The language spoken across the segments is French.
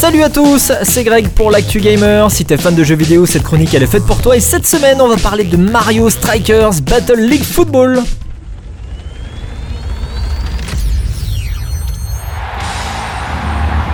Salut à tous, c'est Greg pour l'actu gamer. Si t'es fan de jeux vidéo, cette chronique elle est faite pour toi. Et cette semaine, on va parler de Mario Strikers Battle League Football.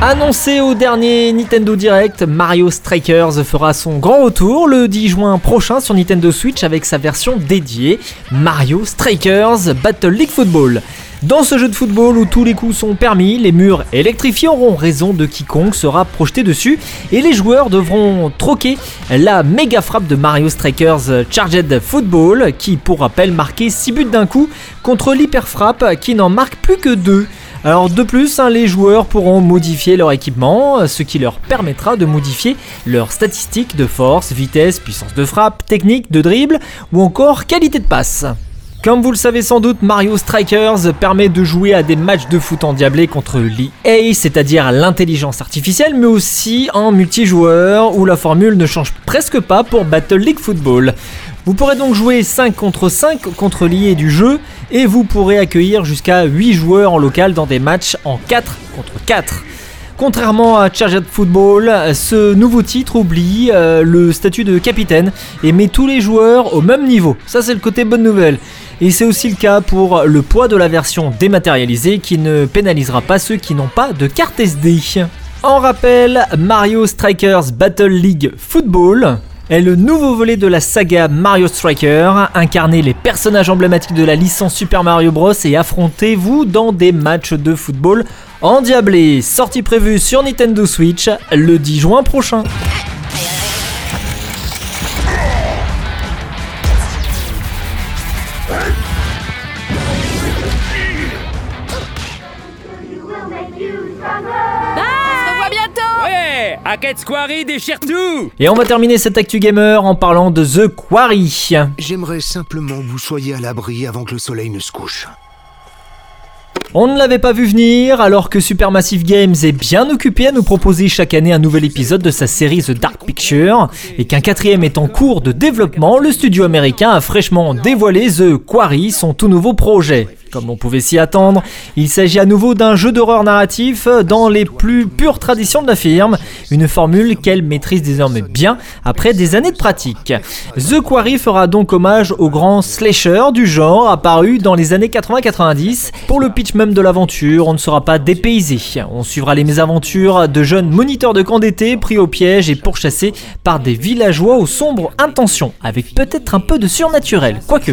Annoncé au dernier Nintendo Direct, Mario Strikers fera son grand retour le 10 juin prochain sur Nintendo Switch avec sa version dédiée, Mario Strikers Battle League Football. Dans ce jeu de football où tous les coups sont permis, les murs électrifiés auront raison de quiconque sera projeté dessus et les joueurs devront troquer la méga frappe de Mario Strikers Charged Football qui pour rappel marquait 6 buts d'un coup contre l'hyper frappe qui n'en marque plus que 2. Alors de plus, hein, les joueurs pourront modifier leur équipement, ce qui leur permettra de modifier leurs statistiques de force, vitesse, puissance de frappe, technique de dribble ou encore qualité de passe. Comme vous le savez sans doute, Mario Strikers permet de jouer à des matchs de foot endiablés contre l'EA, c'est-à-dire l'intelligence artificielle, mais aussi en multijoueur, où la formule ne change presque pas pour Battle League Football. Vous pourrez donc jouer 5 contre 5 contre l'IA du jeu, et vous pourrez accueillir jusqu'à 8 joueurs en local dans des matchs en 4 contre 4. Contrairement à Charged Football, ce nouveau titre oublie euh, le statut de capitaine et met tous les joueurs au même niveau. Ça c'est le côté bonne nouvelle. Et c'est aussi le cas pour le poids de la version dématérialisée qui ne pénalisera pas ceux qui n'ont pas de carte SD. En rappel, Mario Strikers Battle League Football est le nouveau volet de la saga Mario Striker. Incarnez les personnages emblématiques de la licence Super Mario Bros et affrontez-vous dans des matchs de football endiablés. Sortie prévue sur Nintendo Switch le 10 juin prochain. Hackett Quarry déchire tout Et on va terminer cette Actu Gamer en parlant de The Quarry. J'aimerais simplement que vous soyez à l'abri avant que le soleil ne se couche. On ne l'avait pas vu venir, alors que Supermassive Games est bien occupé à nous proposer chaque année un nouvel épisode de sa série The Dark Picture, et qu'un quatrième est en cours de développement, le studio américain a fraîchement dévoilé The Quarry, son tout nouveau projet. Comme on pouvait s'y attendre, il s'agit à nouveau d'un jeu d'horreur narratif dans les plus pures traditions de la firme, une formule qu'elle maîtrise désormais bien après des années de pratique. The Quarry fera donc hommage au grand slasher du genre apparu dans les années 80-90. Pour le pitch même de l'aventure, on ne sera pas dépaysé. On suivra les mésaventures de jeunes moniteurs de camp d'été pris au piège et pourchassés par des villageois aux sombres intentions, avec peut-être un peu de surnaturel, quoique.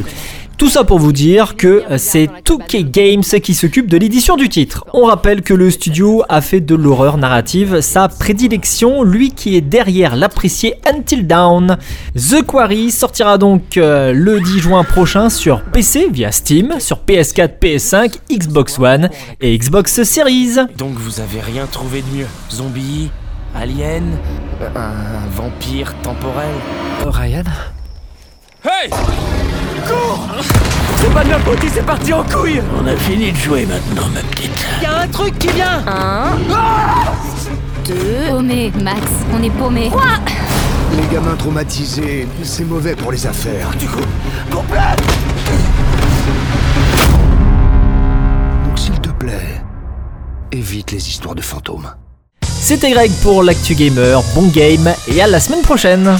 Tout ça pour vous dire que c'est 2K Games qui s'occupe de l'édition du titre. On rappelle que le studio a fait de l'horreur narrative sa prédilection, lui qui est derrière l'apprécié Until Dawn. The Quarry sortira donc euh, le 10 juin prochain sur PC via Steam, sur PS4, PS5, Xbox One et Xbox Series. Donc vous avez rien trouvé de mieux Zombie Alien Un vampire temporel Ryan Hey C'est pas de notre faute, c'est parti en couille On a fini de jouer maintenant, ma petite. Y a un truc qui vient Un, deux, Paumé, Max, on est paumé. Les gamins traumatisés, c'est mauvais pour les affaires. Du coup, complet Donc s'il te plaît, évite les histoires de fantômes. C'était Greg pour l'actu gamer, bon game et à la semaine prochaine